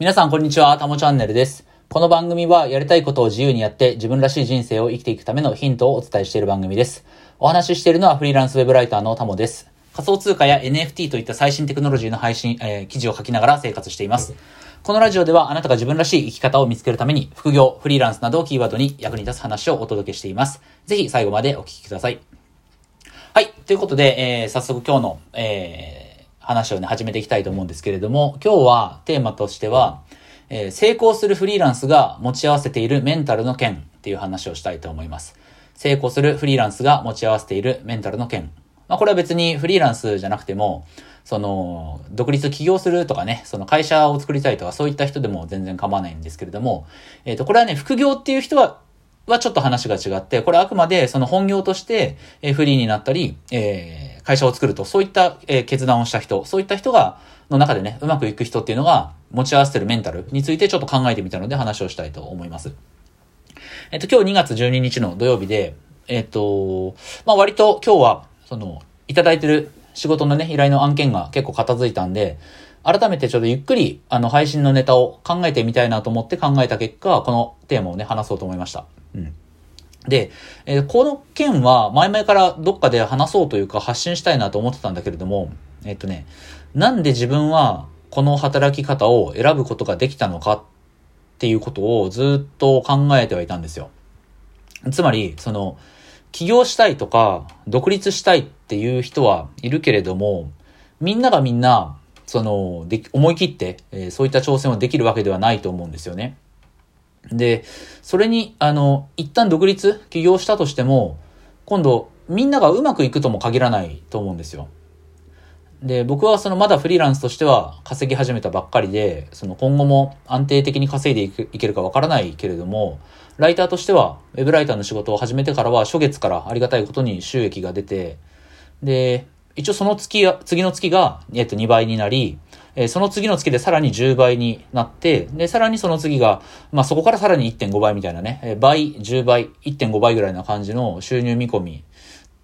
皆さんこんにちは、たもチャンネルです。この番組はやりたいことを自由にやって自分らしい人生を生きていくためのヒントをお伝えしている番組です。お話ししているのはフリーランスウェブライターのたもです。仮想通貨や NFT といった最新テクノロジーの配信、えー記事を書きながら生活しています。このラジオではあなたが自分らしい生き方を見つけるために副業、フリーランスなどをキーワードに役に立つ話をお届けしています。ぜひ最後までお聞きください。はい。ということで、えー早速今日の、えー話をね、始めていきたいと思うんですけれども、今日はテーマとしては、えー成功するフリーランスが持ち合わせているメンタルの件っていう話をしたいと思います。成功するフリーランスが持ち合わせているメンタルの件。まあこれは別にフリーランスじゃなくても、その、独立起業するとかね、その会社を作りたいとかそういった人でも全然構わないんですけれども、えっ、と、これはね、副業っていう人は、はちょっと話が違って、これはあくまでその本業として、えーフリーになったり、えー会社を作ると、そういった、え決断をした人、そういった人が、の中でね、うまくいく人っていうのが持ち合わせてるメンタルについてちょっと考えてみたので話をしたいと思います。えっと、今日2月12日の土曜日で、えっと、まあ割と今日は、その、いただいてる仕事のね、依頼の案件が結構片付いたんで、改めてちょっとゆっくり、あの、配信のネタを考えてみたいなと思って考えた結果、このテーマをね、話そうと思いました。うん。で、えーこの件は前々からどっかで話そうというか発信したいなと思ってたんだけれども、えっとね、なんで自分はこの働き方を選ぶことができたのかっていうことをずっと考えてはいたんですよ。つまり、その、起業したいとか、独立したいっていう人はいるけれども、みんながみんな、その、で思い切って、えーそういった挑戦をできるわけではないと思うんですよね。で、それに、あの、一旦独立、起業したとしても、今度、みんながうまくいくとも限らないと思うんですよ。で、僕はそのまだフリーランスとしては稼ぎ始めたばっかりで、その今後も安定的に稼いでいけるかわからないけれども、ライターとしては、ウェブライターの仕事を始めてからは初月からありがたいことに収益が出て、で、一応その月、次の月が、えっと、2倍になり、えーその次の月でさらに10倍になって、で、さらにその次が、まあ、そこからさらに1.5倍みたいなね、えー倍、10倍、1.5倍ぐらいな感じの収入見込み。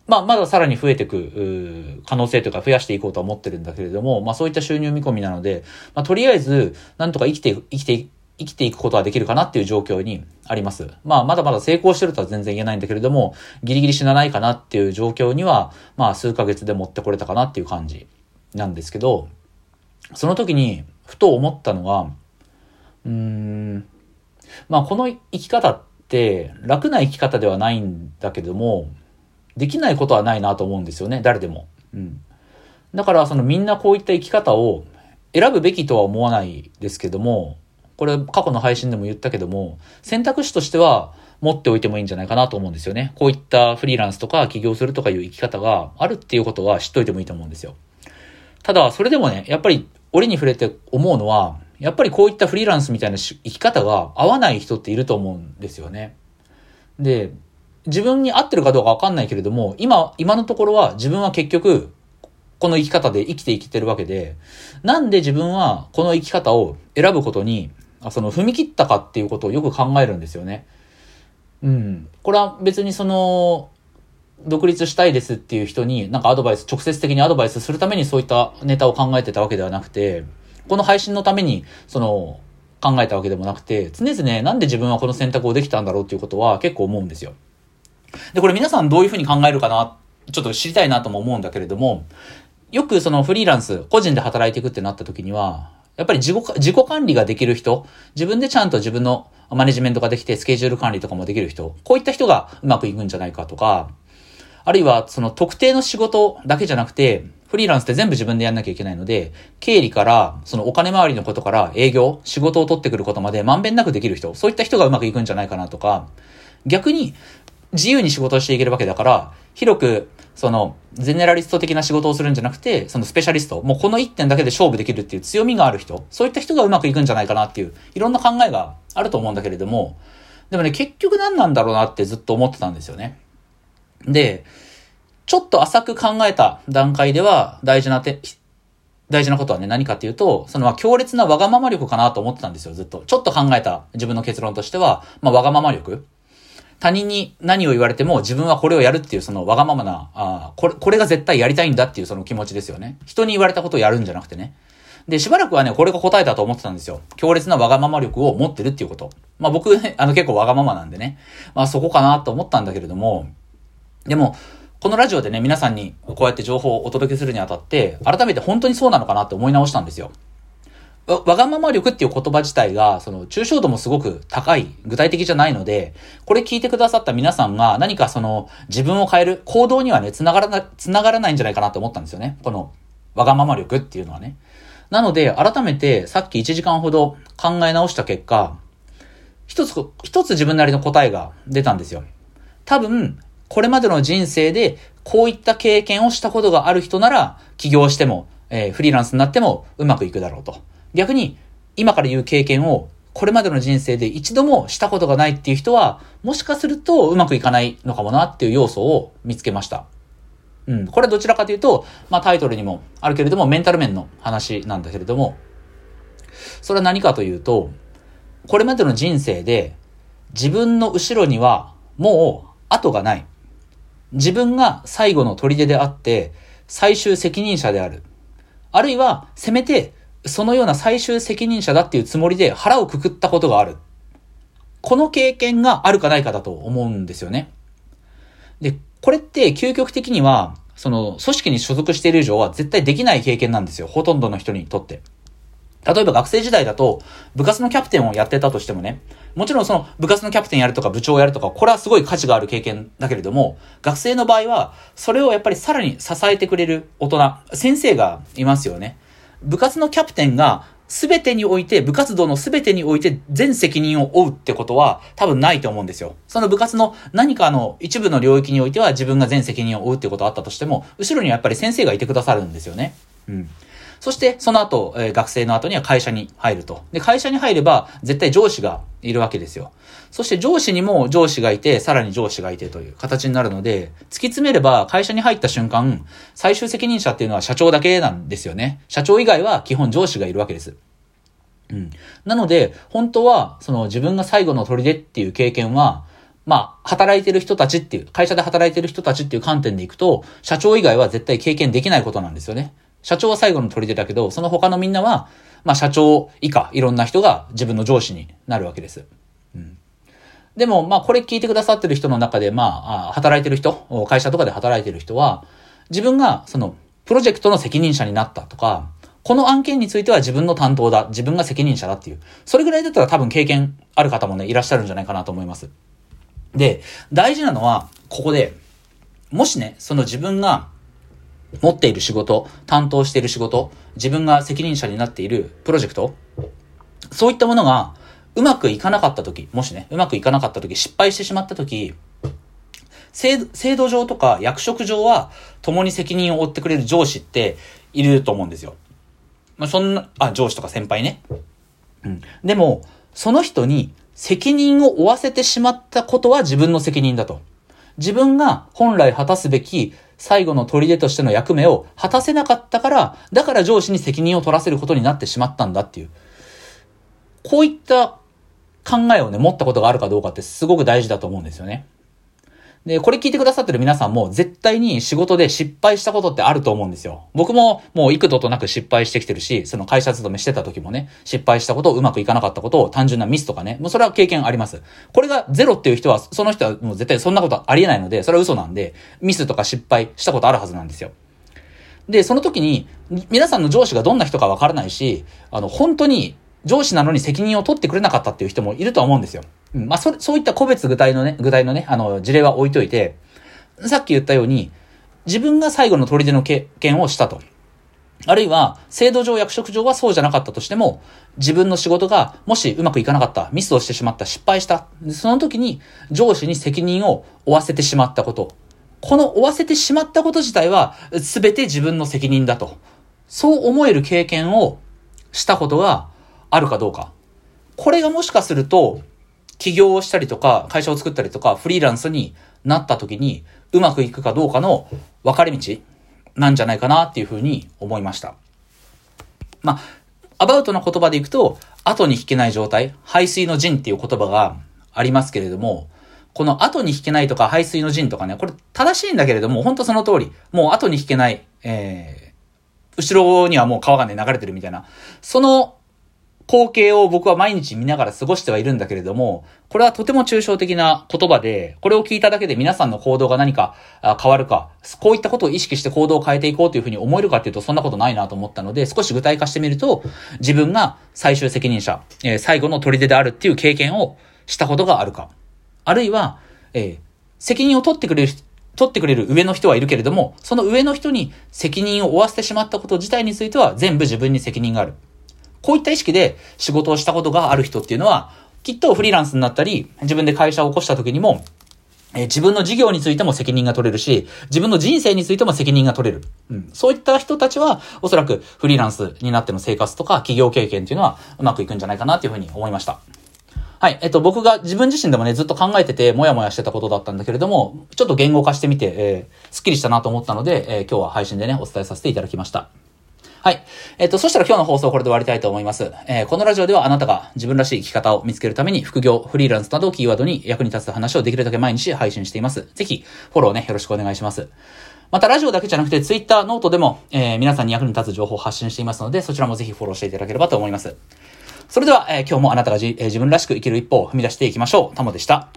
まあ、まださらに増えていく、う可能性というか増やしていこうと思ってるんだけれども、まあ、そういった収入見込みなので、まあ、とりあえず、なんとか生きて、生きて、生きていくことはできるかなっていう状況にあります。まあ、まだまだ成功してるとは全然言えないんだけれども、ギリギリ死なないかなっていう状況には、まあ、数ヶ月で持ってこれたかなっていう感じなんですけど、その時に、ふと思ったのは、うーん、まあ、この生き方って、楽な生き方ではないんだけども、できないことはないなと思うんですよね、誰でも。うん。だから、そのみんなこういった生き方を選ぶべきとは思わないですけども、これ過去の配信でも言ったけども、選択肢としては持っておいてもいいんじゃないかなと思うんですよね。こういったフリーランスとか起業するとかいう生き方があるっていうことは知っといてもいいと思うんですよ。ただ、それでもね、やっぱり折に触れて思うのは、やっぱりこういったフリーランスみたいな生き方が合わない人っていると思うんですよね。で、自分に合ってるかどうかわかんないけれども、今、今のところは自分は結局、この生き方で生きて生きてるわけで、なんで自分はこの生き方を選ぶことに、あその踏み切ったかっていうことをよく考えるんですよね。うん。これは別にその、独立したいですっていう人になんかアドバイス、直接的にアドバイスするためにそういったネタを考えてたわけではなくて、この配信のために、その、考えたわけでもなくて、常々なんで自分はこの選択をできたんだろうっていうことは結構思うんですよ。で、これ皆さんどういうふうに考えるかな、ちょっと知りたいなとも思うんだけれども、よくそのフリーランス、個人で働いていくってなった時には、やっぱり自己自己管理ができる人、自分でちゃんと自分のマネジメントができて、スケジュール管理とかもできる人、こういった人がうまくいくんじゃないかとか、あるいはその特定の仕事だけじゃなくて、フリーランスって全部自分でやんなきゃいけないので、経理から、そのお金回りのことから営業、仕事を取ってくることまでまんべんなくできる人、そういった人がうまくいくんじゃないかなとか、逆に自由に仕事をしていけるわけだから、広く、その、ゼネラリスト的な仕事をするんじゃなくて、そのスペシャリスト、もうこの一点だけで勝負できるっていう強みがある人、そういった人がうまくいくんじゃないかなっていう、いろんな考えがあると思うんだけれども、でもね、結局何なんだろうなってずっと思ってたんですよね。で、ちょっと浅く考えた段階では大事なて、大事なことはね、何かっていうと、そのま強烈なわがまま力かなと思ってたんですよ、ずっと。ちょっと考えた自分の結論としては、まあわがまま力。他人に何を言われても自分はこれをやるっていうそのわがままな、あーこれ、これが絶対やりたいんだっていうその気持ちですよね。人に言われたことをやるんじゃなくてね。で、しばらくはね、これが答えだと思ってたんですよ。強烈なわがまま力を持ってるっていうこと。まあ僕、あの結構わがままなんでね。まあそこかなと思ったんだけれども、でも、このラジオでね、皆さんにこうやって情報をお届けするにあたって、改めて本当にそうなのかなって思い直したんですよ。わ、わがまま力っていう言葉自体が、その、抽象度もすごく高い、具体的じゃないので、これ聞いてくださった皆さんが何かその、自分を変える行動にはね、繋がらな、繋がらないんじゃないかなと思ったんですよね。この、わがまま力っていうのはね。なので、改めてさっき1時間ほど考え直した結果、一つ、一つ自分なりの答えが出たんですよ。多分、これまでの人生でこういった経験をしたことがある人なら、起業しても、えー、フリーランスになってもうまくいくだろうと。逆に、今から言う経験をこれまでの人生で一度もしたことがないっていう人は、もしかするとうまくいかないのかもなっていう要素を見つけました。うん。これはどちらかというと、まあタイトルにもあるけれども、メンタル面の話なんだけれども、それは何かというと、これまでの人生で、自分の後ろにはもう後がない。自分が最後の砦であって、最終責任者である。あるいは、せめて、そのような最終責任者だっていうつもりで腹をくくったことがある。この経験があるかないかだと思うんですよね。で、これって究極的には、その組織に所属している以上は絶対できない経験なんですよ。ほとんどの人にとって。例えば学生時代だと、部活のキャプテンをやってたとしてもね、もちろんその部活のキャプテンやるとか部長をやるとか、これはすごい価値がある経験だけれども、学生の場合は、それをやっぱりさらに支えてくれる大人、先生がいますよね。部活のキャプテンがすべてにおいて、部活動のすべてにおいて全責任を負うってことは多分ないと思うんですよ。その部活の何かの一部の領域においては自分が全責任を負うってことはあったとしても、後ろにはやっぱり先生がいてくださるんですよね。うん。そして、その後、えー、学生の後には会社に入ると。で、会社に入れば、絶対上司がいるわけですよ。そして上司にも上司がいて、さらに上司がいてという形になるので、突き詰めれば会社に入った瞬間、最終責任者っていうのは社長だけなんですよね。社長以外は基本上司がいるわけです。うん。なので、本当は、その自分が最後の砦っていう経験は、まあ、働いてる人たちっていう、会社で働いてる人たちっていう観点でいくと、社長以外は絶対経験できないことなんですよね。社長は最後の砦だけど、その他のみんなは、まあ社長以下、いろんな人が自分の上司になるわけです。うん。でも、まあこれ聞いてくださってる人の中で、まあ、働いてる人、会社とかで働いてる人は、自分がその、プロジェクトの責任者になったとか、この案件については自分の担当だ、自分が責任者だっていう、それぐらいだったら多分経験ある方もね、いらっしゃるんじゃないかなと思います。で、大事なのは、ここで、もしね、その自分が持っている仕事、担当している仕事、自分が責任者になっているプロジェクト、そういったものがうまくいかなかった時、もしね、うまくいかなかった時、失敗してしまった時、制制度上とか役職上は共に責任を負ってくれる上司っていると思うんですよ。まあ、そんな、あ、上司とか先輩ね。うん。でも、その人に責任を負わせてしまったことは自分の責任だと。自分が本来果たすべき最後の砦としての役目を果たせなかったから、だから上司に責任を取らせることになってしまったんだっていう。こういった考えをね、持ったことがあるかどうかってすごく大事だと思うんですよね。で、これ聞いてくださってる皆さんも絶対に仕事で失敗したことってあると思うんですよ。僕ももう幾度となく失敗してきてるし、その会社勤めしてた時もね、失敗したこと、うまくいかなかったことを単純なミスとかね、もうそれは経験あります。これがゼロっていう人は、その人はもう絶対そんなことありえないので、それは嘘なんで、ミスとか失敗したことあるはずなんですよ。で、その時に、皆さんの上司がどんな人かわからないし、あの、本当に上司なのに責任を取ってくれなかったっていう人もいるとは思うんですよ。うん、まあ、そ、そういった個別具体のね、具体のね、あの、事例は置いといて、さっき言ったように、自分が最後の砦の経験をしたと。あるいは、制度上、役職上はそうじゃなかったとしても、自分の仕事がもしうまくいかなかった、ミスをしてしまった、失敗した。その時に上司に責任を負わせてしまったこと。この負わせてしまったこと自体は、全て自分の責任だと。そう思える経験をしたことがあるかどうか。これがもしかすると、起業をしたりとか、会社を作ったりとか、フリーランスになった時に、うまくいくかどうかの分かれ道なんじゃないかなっていうふうに思いました。まあ、アバウトな言葉でいくと、後に引けない状態、排水の陣っていう言葉がありますけれども、この後に引けないとか排水の陣とかね、これ正しいんだけれども、本当その通り、もう後に引けない、えー、後ろにはもう川がね、流れてるみたいな。その光景を僕は毎日見ながら過ごしてはいるんだけれども、これはとても抽象的な言葉で、これを聞いただけで皆さんの行動が何か変わるか、こういったことを意識して行動を変えていこうというふうに思えるかっていうとそんなことないなと思ったので、少し具体化してみると、自分が最終責任者、え、最後の砦であるっていう経験をしたことがあるか。あるいは、え、責任を取ってくれる取ってくれる上の人はいるけれども、その上の人に責任を負わせてしまったこと自体については全部自分に責任がある。こういった意識で仕事をしたことがある人っていうのは、きっとフリーランスになったり、自分で会社を起こした時にも、え、自分の事業についても責任が取れるし、自分の人生についても責任が取れる。うん。そういった人たちは、おそらくフリーランスになっての生活とか企業経験っていうのはうまくいくんじゃないかなっていうふうに思いました。はい。えっと、僕が自分自身でもね、ずっと考えてて、もやもやしてたことだったんだけれども、ちょっと言語化してみて、えー、すっきりしたなと思ったので、えー、今日は配信でね、お伝えさせていただきました。はい。えっ、と、そしたら今日の放送はこれで終わりたいと思います。えー、このラジオではあなたが自分らしい生き方を見つけるために副業、フリーランスなどをキーワードに役に立つ話をできるだけ毎日配信しています。ぜひ、フォローね、よろしくお願いします。また、ラジオだけじゃなくて、ツイッター、ノートでも、えー、皆さんに役に立つ情報を発信していますので、そちらもぜひフォローしていただければと思います。それでは、えー、今日もあなたがじ、えー、自分らしく生きる一歩を踏み出していきましょう。タモでした。